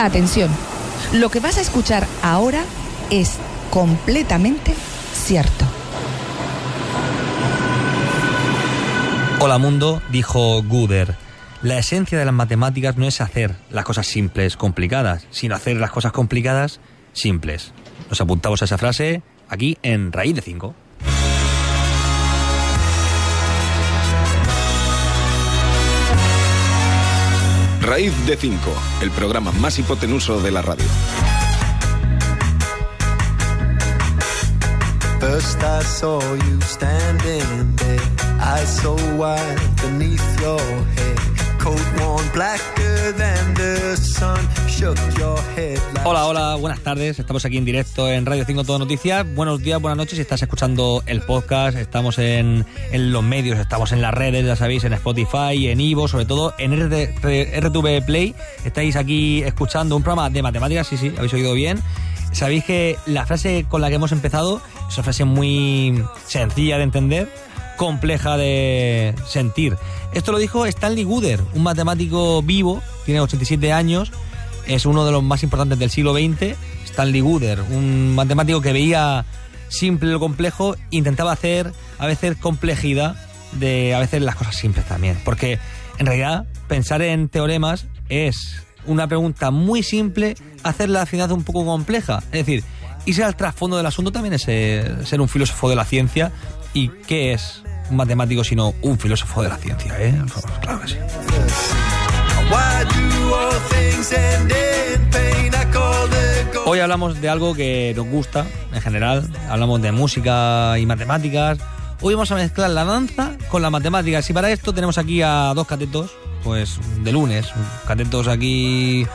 Atención, lo que vas a escuchar ahora es completamente cierto. Hola mundo, dijo Guder. La esencia de las matemáticas no es hacer las cosas simples complicadas, sino hacer las cosas complicadas simples. Nos apuntamos a esa frase aquí en Raíz de 5. Raíz de 5, el programa más hipotenuso de la radio. Hola, hola, buenas tardes. Estamos aquí en directo en Radio 5 Todo Noticias. Buenos días, buenas noches. Si estás escuchando el podcast, estamos en, los medios, estamos en las redes, ya sabéis, en Spotify, en Ivo, sobre todo en RTV Play. Estáis aquí escuchando un programa de matemáticas, sí, sí, habéis oído bien. Sabéis que la frase con la que hemos empezado es una frase muy sencilla de entender compleja de sentir. Esto lo dijo Stanley Gooder, un matemático vivo, tiene 87 años, es uno de los más importantes del siglo XX. Stanley Gooder, un matemático que veía simple lo complejo, intentaba hacer a veces complejidad de a veces las cosas simples también. Porque en realidad pensar en teoremas es una pregunta muy simple, hacerla al final un poco compleja. Es decir, irse al trasfondo del asunto también es ser, ser un filósofo de la ciencia. ¿Y qué es matemático, sino un filósofo de la ciencia, ¿eh? Claro que sí. Hoy hablamos de algo que nos gusta en general, hablamos de música y matemáticas. Hoy vamos a mezclar la danza con las matemáticas y para esto tenemos aquí a dos catetos, pues de lunes, catetos aquí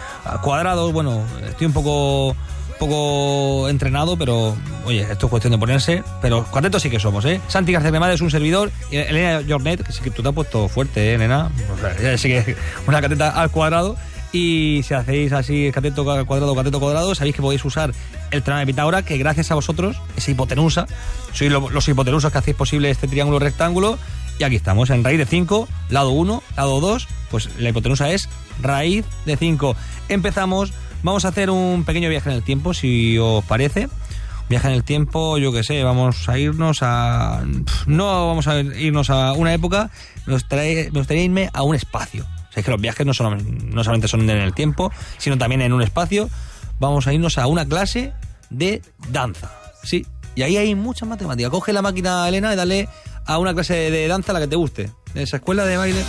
cuadrados. Bueno, estoy un poco poco entrenado, pero oye, esto es cuestión de ponerse. Pero cuartetos sí que somos, ¿eh? Santi García es un servidor. Y Elena Jornet, que sí que tú te has puesto fuerte, ¿eh, Elena? O sea, sí que una cateta al cuadrado. Y si hacéis así cateto cuadrado, cateto cuadrado, sabéis que podéis usar el trama de Pitágora, que gracias a vosotros, esa hipotenusa, sois los hipotenusas que hacéis posible este triángulo rectángulo. Y aquí estamos, en raíz de 5, lado 1, lado 2, pues la hipotenusa es raíz de 5. Empezamos Vamos a hacer un pequeño viaje en el tiempo, si os parece. Viaje en el tiempo, yo qué sé, vamos a irnos a... No vamos a irnos a una época, me gustaría, irme a un espacio. O sea, es que los viajes no, son, solamente son en el tiempo, sino también en un espacio. Vamos a irnos a una clase de danza, ¿sí? Y ahí hay mucha matemática. Coge la máquina, Elena, y dale a una clase de danza la que te guste. Esa escuela de baile.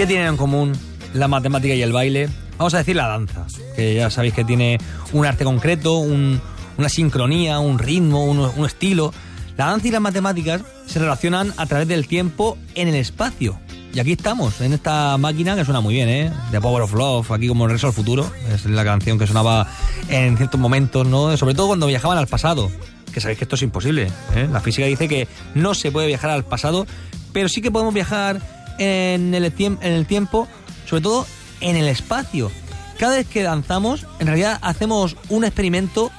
¿Qué tienen en común la matemática y el baile? Vamos a decir la danza, que ya sabéis que tiene un arte concreto, una sincronía, un ritmo, un, estilo. La danza y las matemáticas se relacionan a través del tiempo en el espacio. Y aquí estamos, en esta máquina que suena muy bien, ¿eh? The Power of Love, aquí como Regreso al Futuro. Es la canción que sonaba en ciertos momentos, ¿no? Sobre todo cuando viajaban al pasado. Que sabéis que esto es imposible. ¿eh? La física dice que no se puede viajar al pasado, pero sí que podemos viajar en el, tiempo, sobre todo en el espacio. Cada vez que danzamos, en realidad hacemos un experimento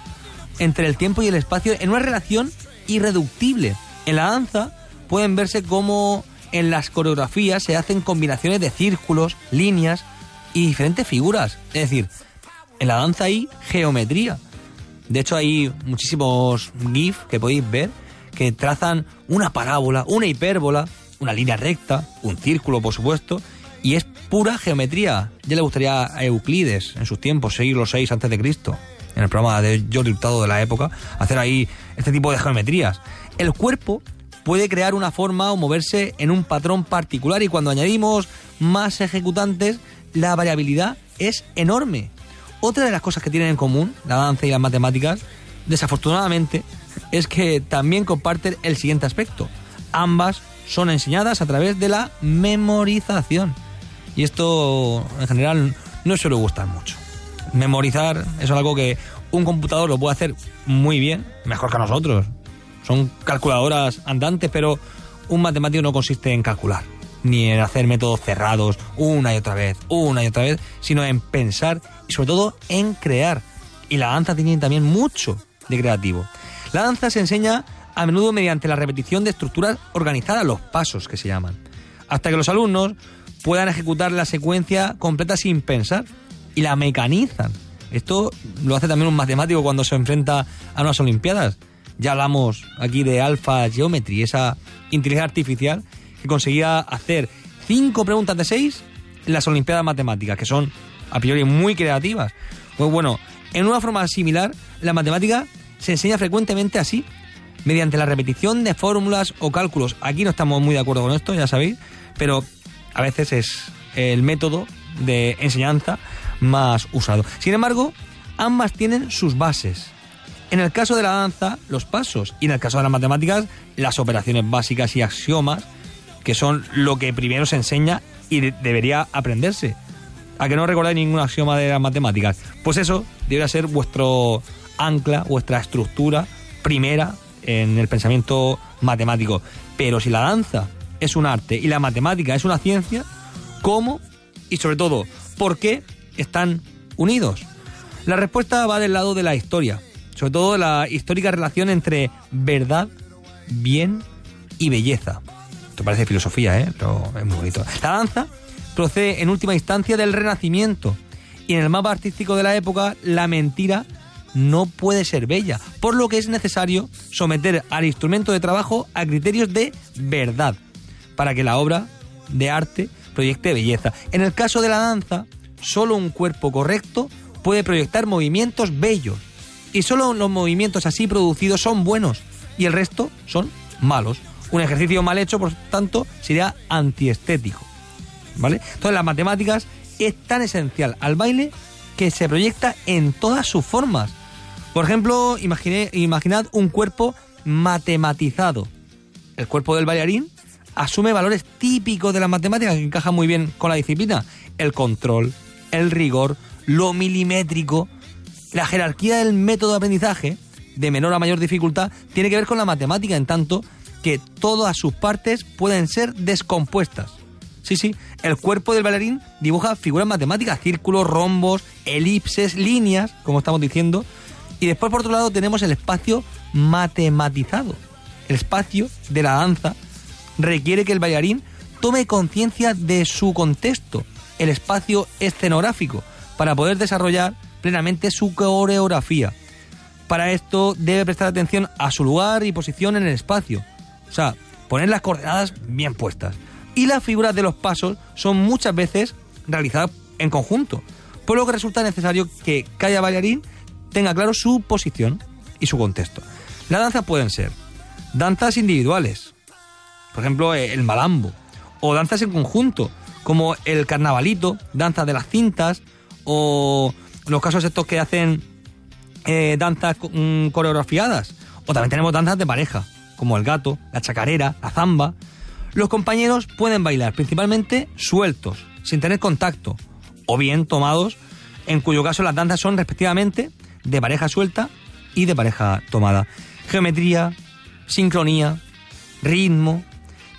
entre el tiempo y el espacio en una relación irreductible. En la danza pueden verse como en las coreografías se hacen combinaciones de círculos, líneas y diferentes figuras. Es decir, en la danza hay geometría. De hecho, hay muchísimos GIF que podéis ver que trazan una parábola, una hipérbola, una línea recta, un círculo, por supuesto, y es pura geometría. Ya le gustaría a Euclides, en sus tiempos, siglo VI antes de Cristo, en el programa de Jordi Hurtado de la época, hacer ahí este tipo de geometrías. El cuerpo puede crear una forma o moverse en un patrón particular y cuando añadimos más ejecutantes, la variabilidad es enorme. Otra de las cosas que tienen en común la danza y las matemáticas, desafortunadamente, es que también comparten el siguiente aspecto. Ambas son enseñadas a través de la memorización. Y esto en general no suele gustar mucho. Memorizar es algo que un computador lo puede hacer muy bien, mejor que nosotros. son calculadoras andantes, pero un matemático no consiste en calcular, ni en hacer métodos cerrados una y otra vez, una y otra vez, sino en pensar y sobre todo en crear. Y la danza tiene también mucho de creativo. La danza se enseña a menudo mediante la repetición de estructuras organizadas, los pasos que se llaman, hasta que los alumnos puedan ejecutar la secuencia completa sin pensar y la mecanizan. Esto lo hace también un matemático cuando se enfrenta a unas Olimpiadas. Ya hablamos aquí de Alpha Geometry, esa inteligencia artificial que conseguía hacer cinco preguntas de seis en las Olimpiadas Matemáticas, que son a priori muy creativas. Pues bueno, en una forma similar, la matemática se enseña frecuentemente así, mediante la repetición de fórmulas o cálculos. Aquí no estamos muy de acuerdo con esto, ya sabéis, pero a veces es el método de enseñanza más usado. Sin embargo, ambas tienen sus bases. En el caso de la danza, los pasos, y en el caso de las matemáticas, las operaciones básicas y axiomas, que son lo que primero se enseña y debería aprenderse. ¿A que no recordáis ningún axioma de las matemáticas? Pues eso debería ser vuestro ancla, vuestra estructura primera en el pensamiento matemático. Pero si la danza es un arte y la matemática es una ciencia, ¿cómo y sobre todo por qué están unidos? La respuesta va del lado de la historia, sobre todo la histórica relación entre verdad, bien y belleza. Esto parece filosofía, ¿eh? pero es muy bonito. La danza procede en última instancia del Renacimiento y en el mapa artístico de la época la mentira no puede ser bella, por lo que es necesario someter al instrumento de trabajo a criterios de verdad, para que la obra de arte proyecte belleza. En el caso de la danza, solo un cuerpo correcto puede proyectar movimientos bellos, y solo los movimientos así producidos son buenos, y el resto son malos. Un ejercicio mal hecho, por tanto, sería antiestético. ¿Vale? Entonces, las matemáticas es tan esencial al baile que se proyecta en todas sus formas por ejemplo, imaginad un cuerpo matematizado. El cuerpo del bailarín asume valores típicos de la matemática que encajan muy bien con la disciplina. El control, el rigor, lo milimétrico, la jerarquía del método de aprendizaje, de menor a mayor dificultad, tiene que ver con la matemática en tanto que todas sus partes pueden ser descompuestas. Sí, sí, el cuerpo del bailarín dibuja figuras matemáticas, círculos, rombos, elipses, líneas, como estamos diciendo, y después, por otro lado, tenemos el espacio matematizado. El espacio de la danza requiere que el bailarín tome conciencia de su contexto, el espacio escenográfico, para poder desarrollar plenamente su coreografía. Para esto debe prestar atención a su lugar y posición en el espacio. O sea, poner las coordenadas bien puestas. Y las figuras de los pasos son muchas veces realizadas en conjunto, por lo que resulta necesario que cada bailarín tenga claro su posición y su contexto. La danza pueden ser danzas individuales, por ejemplo el malambo, o danzas en conjunto, como el carnavalito, danzas de las cintas, o los casos estos que hacen eh, danzas mm, coreografiadas, o también tenemos danzas de pareja, como el gato, la chacarera, la zamba. Los compañeros pueden bailar principalmente sueltos, sin tener contacto, o bien tomados, en cuyo caso las danzas son respectivamente de pareja suelta y de pareja tomada. Geometría, sincronía, ritmo.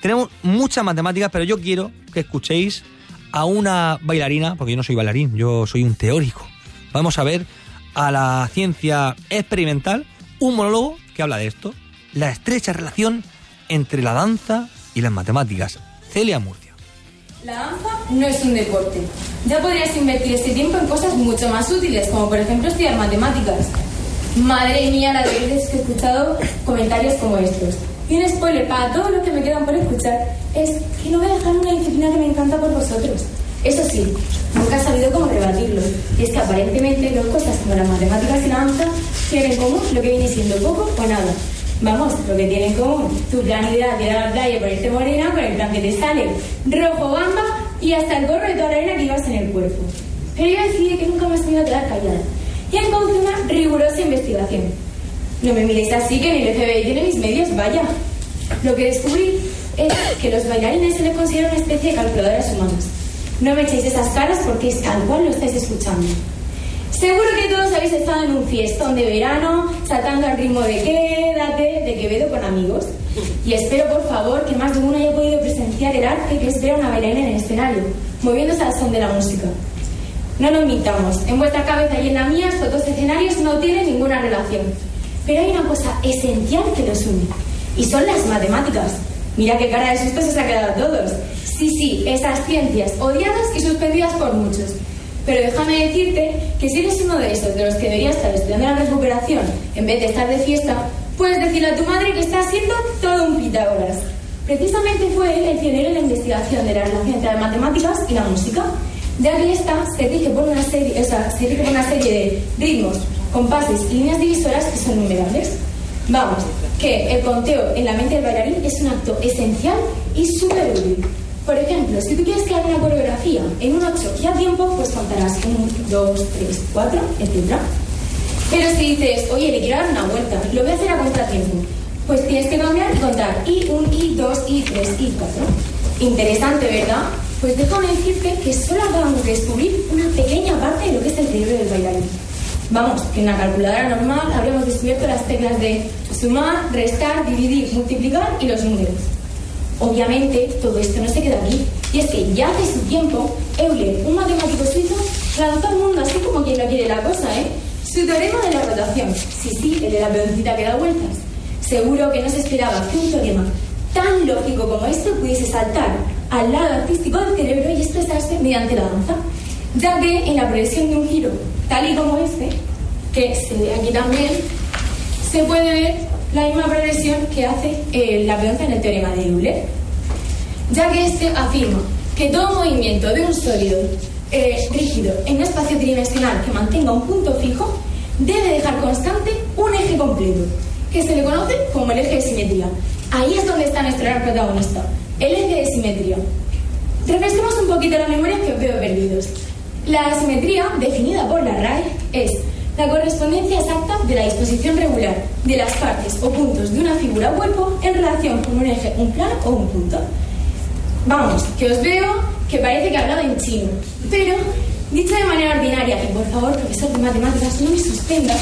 Tenemos muchas matemáticas, pero yo quiero que escuchéis a una bailarina, porque yo no soy bailarín, yo soy un teórico. Vamos a ver a la ciencia experimental un monólogo que habla de esto, la estrecha relación entre la danza y las matemáticas. Celia Murcia. La danza no es un deporte. Ya podrías invertir este tiempo en cosas mucho más útiles, como por ejemplo estudiar matemáticas. Madre mía, la de veces que he escuchado comentarios como estos. Y un spoiler para todo lo que me quedan por escuchar es que no voy a dejar una disciplina que me encanta por vosotros. Eso sí, nunca he sabido cómo rebatirlo. Y es que aparentemente dos cosas como las matemáticas y la danza tienen en común lo que viene siendo poco o nada. Vamos, lo que tienen en común, tu plan de ir a la playa y ponerte morena con el plan que te sale rojo bamba y hasta el gorro de toda la arena que ibas en el cuerpo. Pero yo decidí que nunca más me iba a quedar callada y encontré una rigurosa investigación. No me miréis así que ni el FBI tiene mis medios, vaya. Lo que descubrí es que los bailarines se les considera una especie de calculadoras humanas. No me echéis esas caras porque es tal cual lo estáis escuchando. Seguro que todos habéis estado en fiestón de verano, saltando al ritmo de Quédate, de Quevedo con amigos. Y espero, por favor, que más de uno haya podido presenciar el arte que es ver a una bailarina en el escenario, moviéndose al son de la música. No nos mintamos, en vuestra cabeza y en la mía estos dos escenarios no tienen ninguna relación. Pero hay una cosa esencial que los une, y son las matemáticas. Mira qué cara de susto se ha quedado a todos. Sí, sí, esas ciencias odiadas y suspendidas por muchos. Pero déjame decirte que si eres uno de esos de los que debería estar estudiando la recuperación en vez de estar de fiesta, puedes decirle a tu madre que está siendo todo un Pitágoras. Precisamente fue él el pionero en la investigación de la relación entre las matemáticas y la música, ya que esta se rige por una serie, o sea, se una serie de ritmos, compases y líneas divisoras que son numerables. Vamos, que el conteo en la mente del bailarín es un acto esencial y súper útil. Por ejemplo, si tú quieres crear una coreografía en un 8 y a tiempo, pues contarás 1, 2, 3, 4, etc. Pero si dices, oye, le quiero dar una vuelta, lo voy a hacer a contratiempo, pues tienes que cambiar y contar I1, I2, I3, I4. Interesante, ¿verdad? Pues déjame decirte que solo acabamos de descubrir una pequeña parte de lo que es el cerebro del bailarín. Vamos, que en la calculadora normal habríamos descubierto las teclas de sumar, restar, dividir, multiplicar y los números. Obviamente, todo esto no se queda aquí. Y es que ya hace su tiempo, Euler, un matemático suizo, lanzó al mundo así como quien no quiere la cosa, ¿eh? Su teorema de la rotación. Sí, sí, el de la peoncita que da vueltas. Seguro que no se esperaba que un teorema tan lógico como este pudiese saltar al lado artístico del cerebro y expresarse mediante la danza. Ya que en la progresión de un giro, tal y como este, que se ve aquí también, se puede ver la misma progresión que hace eh, la peonza en el teorema de Euler, ya que este afirma que todo movimiento de un sólido eh, rígido en un espacio tridimensional que mantenga un punto fijo debe dejar constante un eje completo, que se le conoce como el eje de simetría. Ahí es donde está nuestro gran protagonista, el eje de simetría. Refresquemos un poquito la memoria que os veo perdidos. La simetría, definida por la RAE, es la correspondencia exacta de la disposición regular de las partes o puntos de una figura o cuerpo en relación con un eje, un plano o un punto. Vamos, que os veo que parece que hablaba en chino, pero dicho de manera ordinaria, y por favor, profesor de matemáticas, no me suspenda,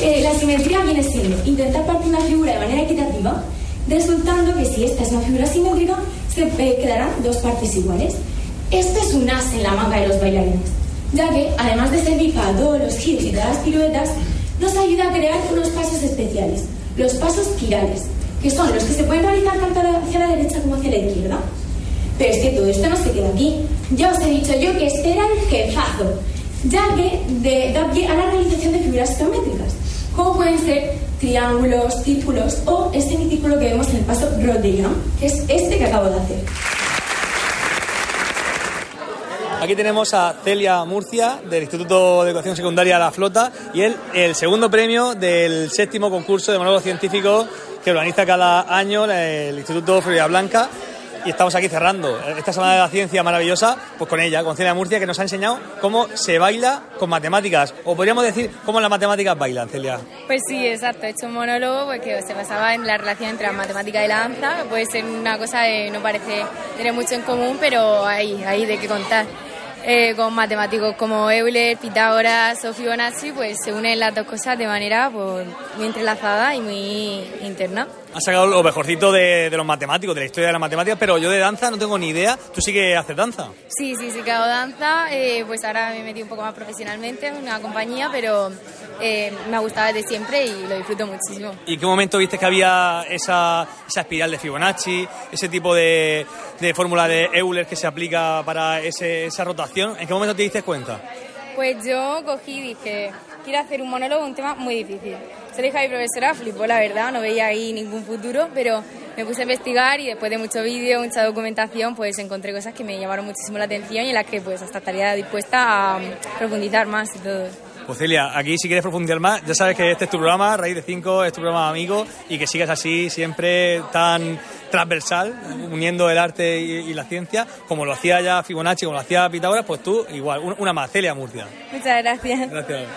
eh, la simetría viene siendo intentar partir una figura de manera equitativa, resultando que si esta es una figura simétrica, se eh, quedarán dos partes iguales. Este es un as en la manga de los bailarines ya que, además de para todos los giros y todas las piruetas, nos ayuda a crear unos pasos especiales, los pasos quirales, que son los que se pueden realizar tanto hacia la derecha como hacia la izquierda. Pero es que todo esto no se queda aquí. Ya os he dicho yo que este era el jefazo, ya que de, da pie a la realización de figuras geométricas, como pueden ser triángulos, círculos o este círculo que vemos en el paso Rodin, que es este que acabo de hacer. Aquí tenemos a Celia Murcia, del Instituto de Educación Secundaria La Flota, y él, el segundo premio del séptimo concurso de monólogos científicos que organiza cada año el Instituto Florida Blanca. Y estamos aquí cerrando esta semana de la ciencia maravillosa, pues con ella, con Celia Murcia, que nos ha enseñado cómo se baila con matemáticas. O podríamos decir cómo las matemáticas bailan, Celia. Pues sí, exacto. He hecho un monólogo pues, que se basaba en la relación entre la matemática y la danza. Puede ser una cosa que no parece tener mucho en común, pero hay, hay de qué contar. Eh, con matemáticos como Euler, Pitágoras o Fibonacci, pues se unen las dos cosas de manera pues, muy entrelazada y muy interna. Has sacado lo mejorcito de, los matemáticos, de la historia de las matemáticas, pero yo de danza no tengo ni idea. ¿Tú sí que haces danza? Sí, sí, sí que hago danza. Eh, pues ahora me he metido un poco más profesionalmente en una compañía, pero eh, me ha gustado desde siempre y lo disfruto muchísimo. ¿Y en qué momento viste que había esa, esa espiral de Fibonacci, ese tipo de, de fórmula de Euler que se aplica para ese, esa rotación? ¿En qué momento te diste cuenta? Pues yo cogí y dije, quiero hacer un monólogo, un tema muy difícil. Se lo dije a mi profesora, flipó la verdad, no veía ahí ningún futuro, pero me puse a investigar y después de mucho vídeo, mucha documentación, pues encontré cosas que me llamaron muchísimo la atención y en las que pues hasta estaría dispuesta a profundizar más y todo. Pues Celia, aquí si quieres profundizar más, ya sabes que este es tu programa, Raíz de 5, es tu programa amigo y que sigas así siempre tan transversal, uniendo el arte y, la ciencia, como lo hacía ya Fibonacci, como lo hacía Pitágoras, pues tú igual, una más, Celia Murcia. Muchas gracias. Gracias.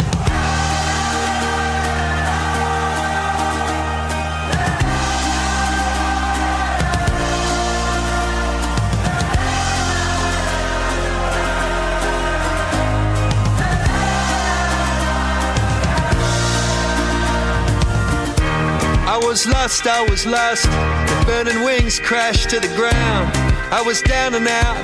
I was lost, I was lost. The burning wings crashed to the ground. I was down and out,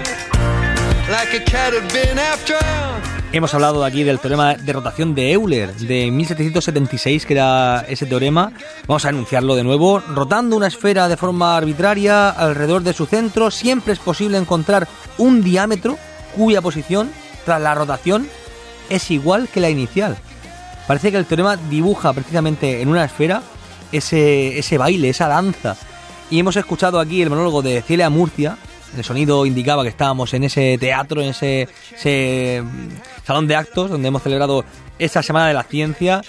like a cat had been half drowned. Hemos hablado aquí del teorema de rotación de Euler de 1776, que era ese teorema. Vamos a enunciarlo de nuevo. Rotando una esfera de forma arbitraria alrededor de su centro, siempre es posible encontrar un diámetro cuya posición, tras la rotación, es igual que la inicial. Parece que el teorema dibuja precisamente en una esfera ese, ese baile, esa danza. Y hemos escuchado aquí el monólogo de Celia Murcia. El sonido indicaba que estábamos en ese teatro, en ese, ese salón de actos donde hemos celebrado esta Semana de la Ciencia,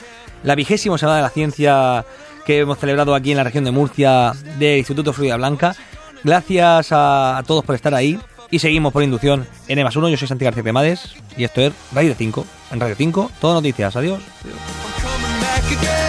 la vigésima Semana de la Ciencia que hemos celebrado aquí en la región de Murcia del Instituto Florida Blanca. Gracias a, a todos por estar ahí. Y seguimos por inducción en E más 1. Yo soy Santi García Cremades y esto es Radio 5. En Radio 5, todo noticias. Adiós. I'm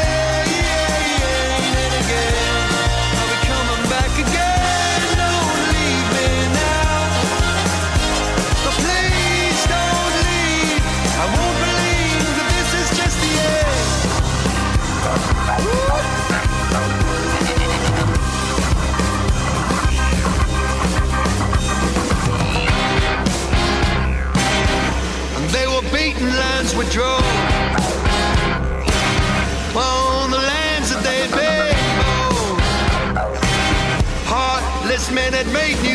and made you.